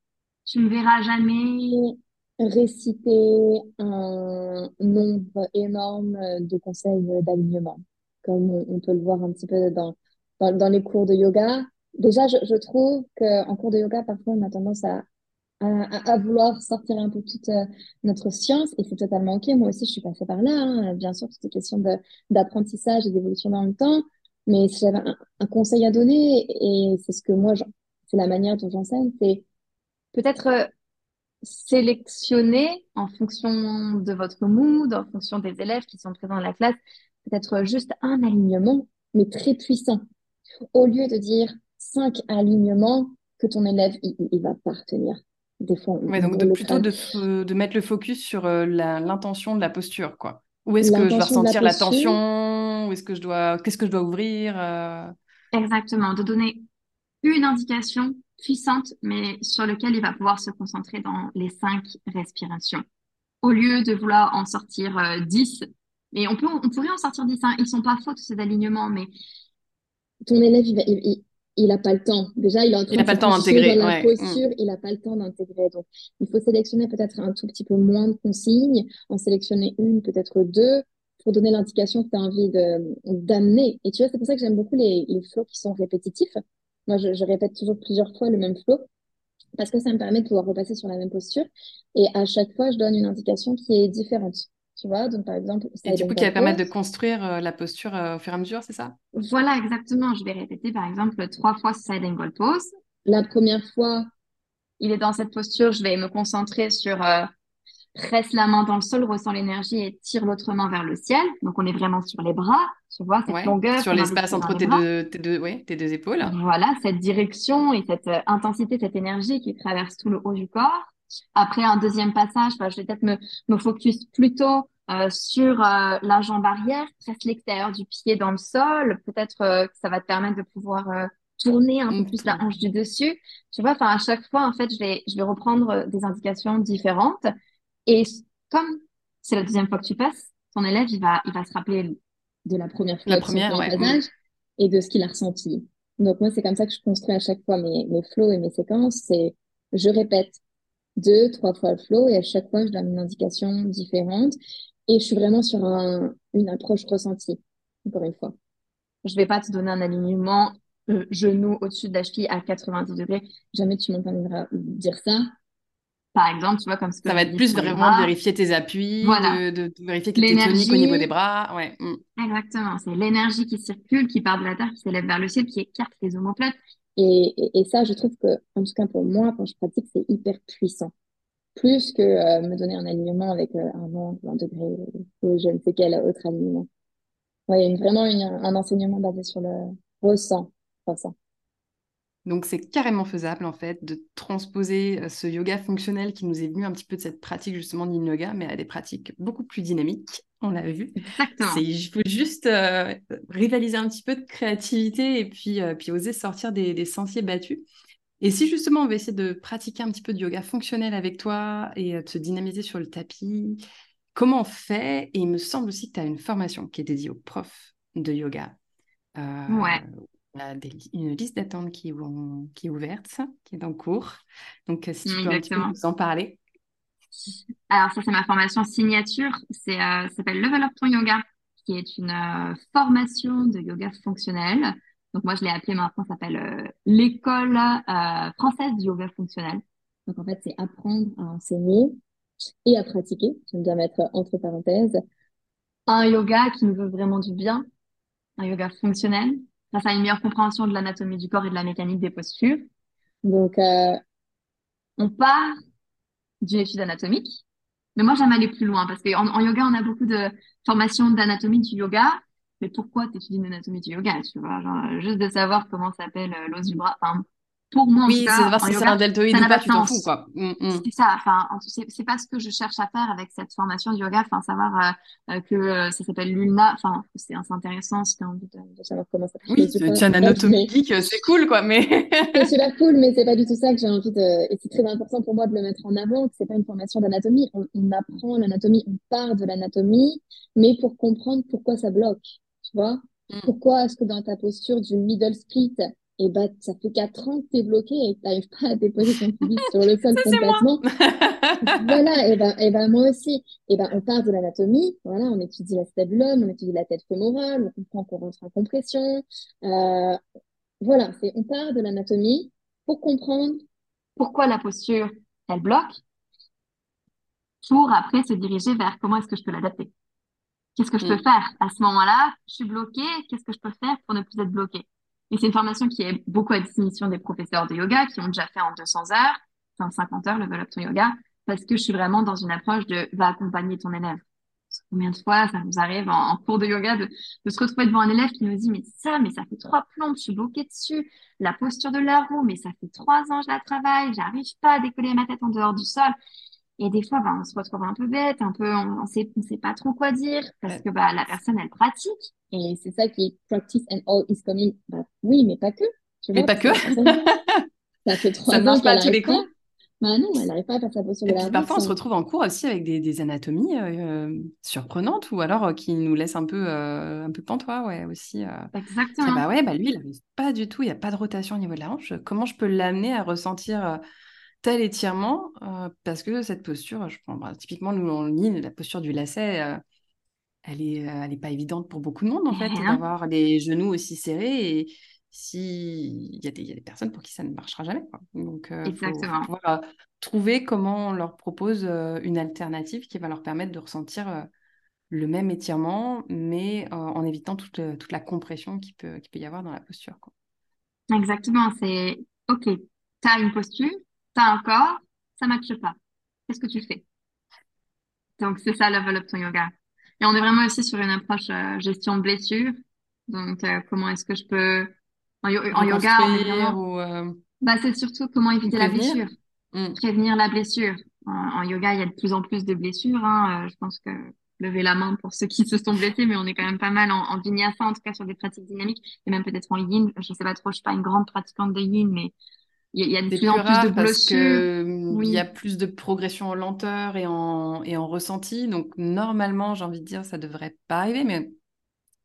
tu ne verras jamais réciter un nombre énorme de conseils d'alignement, comme on, peut le voir un petit peu dans, dans, les cours de yoga. Déjà, je, je trouve qu'en cours de yoga, parfois, on a tendance à, à, à, vouloir sortir un peu toute euh, notre science, et c'est totalement OK. Moi aussi, je suis passée par là. Hein. Bien sûr, c'est une question d'apprentissage et d'évolution dans le temps. Mais si j'avais un, conseil à donner, et c'est ce que moi, c'est la manière dont j'enseigne, c'est peut-être euh, sélectionner en fonction de votre mood, en fonction des élèves qui sont présents dans la classe, peut-être juste un alignement, mais très puissant. Au lieu de dire cinq alignements que ton élève, il, va pas retenir. Des fois, donc de, plutôt de, de, mettre le focus sur euh, l'intention de la posture, quoi. Où est-ce que je dois ressentir la, tension? Où est-ce que je dois, qu'est-ce que je dois ouvrir euh? Exactement, de donner une indication puissante, mais sur lequel il va pouvoir se concentrer dans les cinq respirations. Au lieu de vouloir en sortir euh, dix, et on, peut, on pourrait en sortir dix, hein, ils sont pas faux tous ces alignements, mais... Ton élève, il, il, a pas le temps. Déjà, il, a pas le temps d'intégrer. la posture, il a pas le temps d'intégrer. Donc, il faut sélectionner peut-être un tout petit peu moins de consignes, en sélectionner une, peut-être deux, pour donner l'indication que tu as envie d'amener. Et tu vois, c'est pour ça que j'aime beaucoup les, les flots qui sont répétitifs. Moi, je, répète toujours plusieurs fois le même flow parce que ça me permet de pouvoir repasser sur la même posture. Et à chaque fois, je donne une indication qui est différente. Tu vois, donc par exemple. Et du coup, qui va permettre de construire euh, la posture euh, au fur et à mesure, c'est ça? Voilà, exactement. Je vais répéter par exemple trois fois side angle pose. La première fois, il est dans cette posture, je vais me concentrer sur euh, presse la main dans le sol, ressent l'énergie et tire l'autre main vers le ciel. Donc, on est vraiment sur les bras, tu vois, cette longueur. Sur l'espace entre tes deux, tes, deux, ouais, tes deux épaules. Voilà, cette direction et cette euh, intensité, cette énergie qui traverse tout le haut du corps. Après un deuxième passage, bah, je vais peut-être me, me focus plutôt euh, sur euh, la jambe arrière, presque l'extérieur du pied dans le sol. Peut-être que ça va te permettre de pouvoir tourner un peu plus la hanche du dessus. Tu vois, enfin à chaque fois, en fait, je vais, je vais reprendre des indications différentes et comme c'est la deuxième fois que tu passes, ton élève, il va, il va se rappeler de la première fois la première, ouais, et de ce qu'il a ressenti. Donc moi, c'est comme ça que je construis à chaque fois mes, mes flows et mes séquences. C'est je répète deux, trois fois le flow et à chaque fois, je donne une indication différente. Et je suis vraiment sur un, une approche ressentie, encore une fois. Je vais pas te donner un alignement euh, genou au-dessus de la cheville à 90 degrés. Jamais tu m'entendras dire ça par exemple, tu vois, comme ce que Ça va être plus vraiment de vérifier tes appuis, Voilà, de, de- de vérifier que tu es tonique au niveau des bras. Ouais. mm. exactement, c'est l'énergie qui circule, qui part de la terre, qui s'élève vers le ciel, qui écarte les omoplates. Et, et, et ça, je trouve que, en tout cas pour moi, quand je pratique, c'est hyper puissant. Plus que euh, me donner un alignement avec euh, un angle, un degré, ou je ne sais quel autre alignement. Une- vraiment une- un enseignement basé sur le ressent, ressent. Donc, c'est carrément faisable, en fait, de transposer euh, ce yoga fonctionnel qui nous est venu un petit peu de cette pratique, justement, d'yin yoga, mais à des pratiques beaucoup plus dynamiques. On l'a vu. Exactement. Il faut juste euh, rivaliser un petit peu de créativité et puis, euh, puis oser sortir des, des sentiers battus. Et si justement on veut essayer de pratiquer un petit peu de yoga fonctionnel avec toi et euh, de se dynamiser sur le tapis, comment on fait? Et il me semble aussi que tu as une formation qui est dédiée aux profs de yoga. Euh, Ouais, y a des une liste d'attente qui, est ou- qui est ouverte, qui est en cours. Donc, euh, si tu peux un petit peu nous en parler. Alors ça, c'est ma formation signature. C'est, euh, ça s'appelle Level Up Ton Yoga, qui est une euh, formation de yoga fonctionnel. Donc moi, je l'ai appelée maintenant, ça s'appelle euh, l'école française du yoga fonctionnel. Donc en fait, c'est apprendre à enseigner et à pratiquer. J'aime bien mettre entre parenthèses. Un yoga qui nous veut vraiment du bien, un yoga fonctionnel, grâce à une meilleure compréhension de l'anatomie du corps et de la mécanique des postures. Donc, euh, On part d'une étude anatomique, mais moi, j'aime aller plus loin parce qu'en en yoga, on a beaucoup de formations d'anatomie du yoga. Mais pourquoi tu étudies l'anatomie du yoga, tu vois? Genre, juste de savoir comment s'appelle euh, l'os du bras. Enfin, pour moi, Oui, c'est en si c'est un deltoïde ou pas, tu t'en fous, quoi. Mm, mm. C'est ça, enfin, en- c'est pas ce que je cherche à faire avec cette formation de yoga, enfin, savoir euh, euh, que euh, ça s'appelle l'ulna, enfin, c'est intéressant si tu as envie de, de savoir comment ça Oui, tu as un C'est pas anatomie que- geek, euh, c'est cool, quoi, mais... C'est super cool, mais c'est pas du tout ça que j'ai envie de. Et c'est très important pour moi de le mettre en avant, que c'est pas une formation d'anatomie. On, on apprend l'anatomie, on part de l'anatomie, mais pour comprendre pourquoi ça bloque. Tu vois? Mm. Pourquoi est-ce que dans ta posture du middle split, et ben, ça fait quatre ans que t'es bloqué et que t'arrives pas à déposer ton pubis sur le sol complètement. Voilà, et ben, et ben moi aussi. Et ben on part de l'anatomie, voilà, on étudie la stabulum, on étudie la tête fémorale, on comprend qu'on rentre en compression. Euh, voilà, c'est on part de l'anatomie pour comprendre. pourquoi la posture, elle bloque, pour après se diriger vers comment est-ce que je peux l'adapter. Qu'est-ce que je peux Mm. faire à ce moment-là? Je suis bloquée, qu'est-ce que je peux faire pour ne plus être bloquée? Et c'est une formation qui est beaucoup à destination des professeurs de yoga qui ont déjà fait en 200 heures, en 50 heures, Level Up Ton Yoga, parce que je suis vraiment dans une approche de va accompagner ton élève. Combien de fois ça nous arrive en, en cours de yoga de, de se retrouver devant un élève qui nous dit mais ça, mais ça fait trois plombes, je suis bloquée dessus, la posture de la roue, mais ça fait trois ans je la travaille, j'arrive pas à décoller ma tête en dehors du sol. Et des fois, bah, on se retrouve un peu bête, un peu, on, on sait, on sait pas trop quoi dire parce que bah, la personne, elle pratique. Et c'est ça qui est practice and all is coming. Bah, oui, mais pas que. Tu Mais pas que. la ça fait trois Ça ne ans pas à qu'elle tous les n'arrive coups. pas. Bah non, elle n'arrive pas à faire sa posture de la puis parfois, on se sans. retrouve en cours aussi avec des, des anatomies euh, surprenantes ou alors euh, qui nous laissent un peu, euh, un peu pantois, ouais, aussi. euh. Exactement. bah ouais, bah lui, il n'arrive pas du tout, il n'y a pas de rotation au niveau de la hanche. Comment je peux l'amener à ressentir euh, tel étirement euh, Parce que cette posture, je prends bah, typiquement, nous, en ligne, la posture du lacet, euh, elle est, euh, elle est pas évidente pour beaucoup de monde, en fait, d'avoir les genoux aussi serrés. Et si il y, a des- il y a des personnes pour qui ça ne marchera jamais, quoi. Donc, il faut, faut Exactement. pouvoir trouver comment on leur propose une alternative qui va leur permettre de ressentir le même étirement, mais en évitant toute, toute la compression qu'il peut, qu'il peut y avoir dans la posture, quoi. Exactement. C'est, OK, t'as une posture, t'as un corps, ça matche pas. Qu'est-ce que tu fais? Donc, c'est ça, Level Up Ton Yoga. Et on est vraiment aussi sur une approche euh, gestion de blessure. Donc, euh, comment est-ce que je peux... En, yo- en yoga, on est Reconstruire vraiment... ou euh, Bah, c'est surtout comment éviter la blessure. Mm. prévenir la blessure. En, en yoga, il y a de plus en plus de blessures. hein. Euh, je pense que levez la main pour ceux qui se sont blessés, mais on est quand même pas mal en, en vinyasa, en tout cas sur des pratiques dynamiques, et même peut-être en yin. Je sais pas trop, je suis pas une grande pratiquante de yin, mais il y, a il y a de C'est plus plus en plus de blessures. que il y a Oui, plus de progression en lenteur et en, et en ressenti. Donc normalement, j'ai envie de dire, ça devrait pas arriver, mais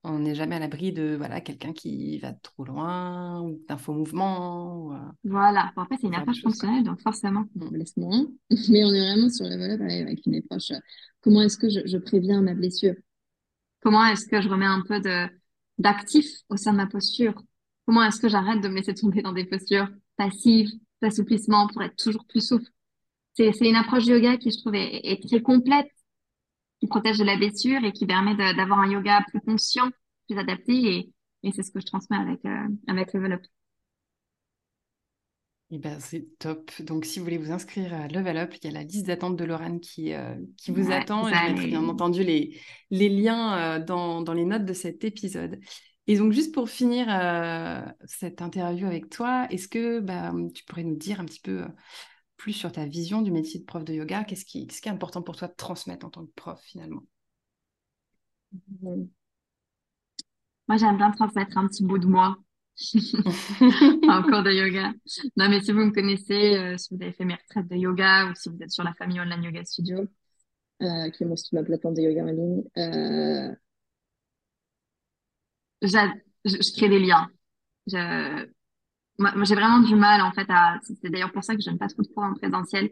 on n'est jamais à l'abri de voilà quelqu'un qui va trop loin ou d'un faux mouvement. ou, euh, voilà. Bon, après, c'est ce une approche fonctionnelle, donc forcément. Mm. blessement. Mais on est vraiment sur le level up avec une approche. euh, Comment est-ce que je, je préviens ma blessure? Comment est-ce que je remets un peu de d'actif au sein de ma posture? Comment est-ce que j'arrête de me laisser tomber dans des postures? Passives, d'assouplissement pour être toujours plus souple? c'est une approche du yoga qui, je trouve, est, très complète, qui protège de la blessure et qui permet d'avoir un yoga plus conscient, plus adapté. Et, et c'est ce que je transmets avec, euh, avec Level Up. Eh ben, c'est top. Donc, si vous voulez vous inscrire à Level Up, il y a la liste d'attente de Lorraine qui, euh, qui vous attend. Et je mettrai bien entendu les, les liens euh, dans, dans, les notes de cet épisode. Et donc, juste pour finir cette interview avec toi, est-ce que bah, tu pourrais nous dire un petit peu plus sur ta vision du métier de prof de yoga? Qu'est-ce qui, qui, est important pour toi de transmettre en tant que prof finalement? Moi, j'aime bien transmettre un petit bout de moi en cours de yoga. Non, mais si vous me connaissez, euh, si vous avez fait mes retraites de yoga ou si vous êtes sur la famille Online Yoga Studio, euh, qui est mon ma plateforme de yoga en ligne, euh, je, je, crée des liens. Je, moi, j'ai vraiment du mal, en fait, à. C'est d'ailleurs pour ça que j'aime pas trop de cours en présentiel.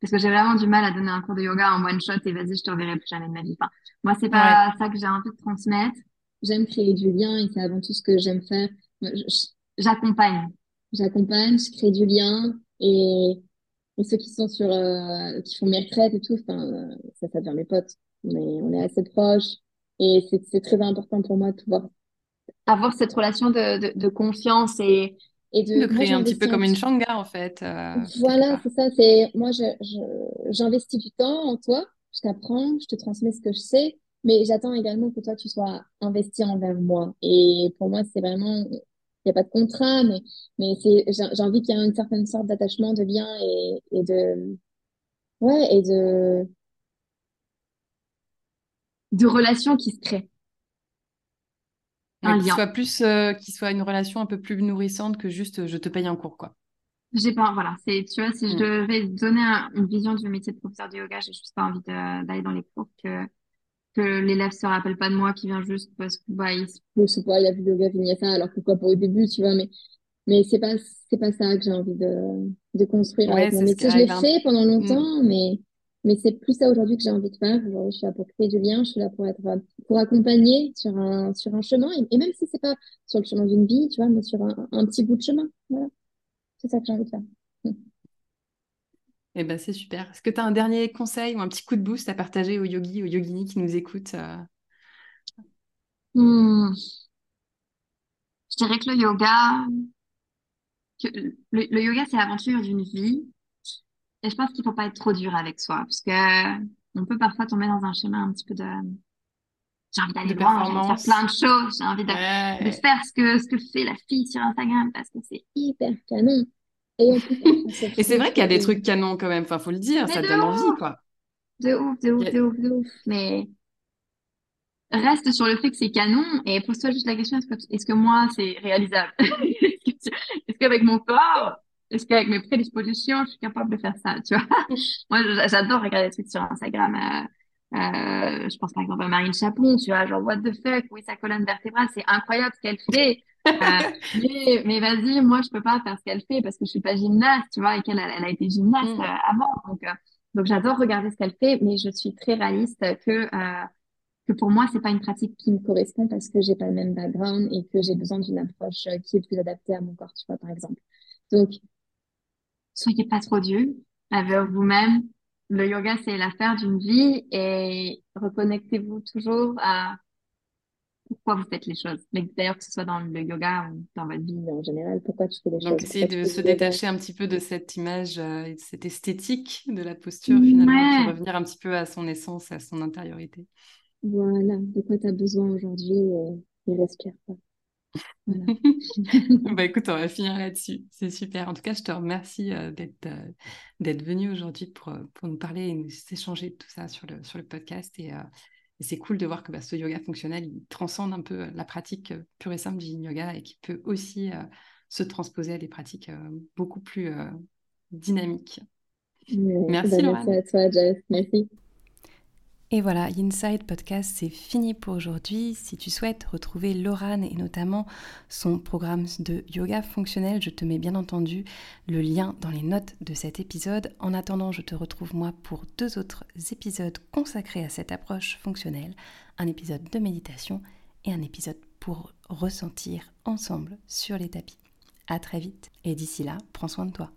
Parce que j'ai vraiment du mal à donner un cours de yoga en one shot et vas-y, je te reverrai plus jamais de ma vie. Enfin, moi, c'est pas ça que j'ai envie de transmettre. J'aime créer du lien et c'est avant tout ce que j'aime faire. J'accompagne. J'accompagne, je crée du lien et, et ceux qui sont sur, euh, qui font mes retraites et tout, enfin, ça, ça devient mes potes. Mais on est assez proches et c'est très important pour moi de pouvoir avoir cette relation de, de, de confiance et, et de, créer un petit peu comme une shanga en fait. Euh, voilà, c'est ça. C'est moi, j'investis du temps en toi. Je t'apprends, je te transmets ce que je sais, mais j'attends également que toi tu sois investi envers moi. Et pour moi, c'est vraiment, il n'y a pas de contrat, mais mais c'est, j'ai envie qu'il y ait une certaine sorte d'attachement, de lien et, et de, ouais, et de de relations qui se créent un Soit plus, euh, qui soit une relation un peu plus nourrissante que juste euh, je te paye un cours, quoi. J'ai pas, voilà, c'est, tu vois, si je mm. devais donner une vision du métier de professeur de yoga, j'ai juste pas envie d'aller dans les cours que, que l'élève se rappelle pas de moi, qui vient juste parce que, bah, il se pas, il a vu yoga vinyasa, alors pourquoi pas au début, tu vois, mais, mais c'est pas, c'est pas ça que j'ai envie de, de construire avec mon métier. Je l'ai fait pendant mm. longtemps, mais, mais c'est plus ça aujourd'hui que j'ai envie de faire. Aujourd'hui, je suis là pour créer du lien, je suis là pour être, pour accompagner sur un, sur un chemin. Et, même si c'est pas sur le chemin d'une vie, tu vois, mais sur un, un petit bout de chemin. Voilà. C'est ça que j'ai envie de faire. Eh ben, c'est super. Est-ce que tu as un dernier conseil ou un petit coup de boost à partager aux yogis, aux yoginis qui nous écoutent euh? hmm. Je dirais que le yoga, que le, le yoga, c'est l'aventure d'une vie et je pense qu'il faut pas être trop dur avec soi, parce que on peut parfois tomber dans un schéma un petit peu de j'ai envie d'aller loin, j'ai envie de faire plein de choses, j'ai envie de, de, faire ce que, ce que fait la fille sur Instagram parce que c'est hyper canon. Et, et c'est vrai qu'il y a des trucs canons quand même, enfin, faut le dire, ça donne envie, quoi. De ouf, de ouf, de ouf, de ouf. Mais reste sur le fait que c'est canon et pose-toi juste la question, est-ce que, est-ce que moi, c'est réalisable? est-ce qu'avec mon corps, est-ce qu'avec mes prédispositions, je suis capable de faire ça, tu vois Moi, j'adore regarder des trucs sur Instagram. Euh, euh, je pense par exemple à Marine Chapon, tu vois, genre what the fuck, oui, sa colonne vertébrale, c'est incroyable ce qu'elle fait. Euh, mais mais vas-y, moi, je peux pas faire ce qu'elle fait parce que je suis pas gymnaste, tu vois, et qu'elle elle a été gymnaste mm. avant. Donc, donc j'adore regarder ce qu'elle fait, mais je suis très réaliste que que pour moi, c'est pas une pratique qui me correspond parce que j'ai pas le même background et que j'ai besoin d'une approche qui est plus adaptée à mon corps, tu vois, par exemple. Donc, soyez pas trop dur avec vous-même. Le yoga, c'est l'affaire d'une vie et reconnectez-vous toujours à pourquoi vous faites les choses. Mais d'ailleurs, que ce soit dans le yoga ou dans votre vie en général, pourquoi tu fais les choses? Donc, essayez de se détacher un petit peu de cette image, euh, de cette esthétique de la posture, finalement, pour revenir un petit peu à son essence, à son intériorité. Voilà, de quoi tu as besoin aujourd'hui et, et respire pas. bah écoute, on va finir là-dessus. C'est super. En tout cas, je te remercie euh, d'être euh, d'être venu aujourd'hui pour, euh, pour nous parler et nous échanger de tout ça sur le, sur le podcast. Et, c'est cool de voir que bah, ce yoga fonctionnel, il transcende un peu la pratique pure et simple du yoga et qui peut aussi se transposer à des pratiques beaucoup plus dynamiques. merci, bah, Merci à toi, Jess. Merci. Et voilà, Inside Podcast, c'est fini pour aujourd'hui. Si tu souhaites retrouver Laurane et notamment son programme de yoga fonctionnel, je te mets bien entendu le lien dans les notes de cet épisode. En attendant, je te retrouve moi pour deux autres épisodes consacrés à cette approche fonctionnelle, un épisode de méditation et un épisode pour ressentir ensemble sur les tapis. À très vite et d'ici là, prends soin de toi.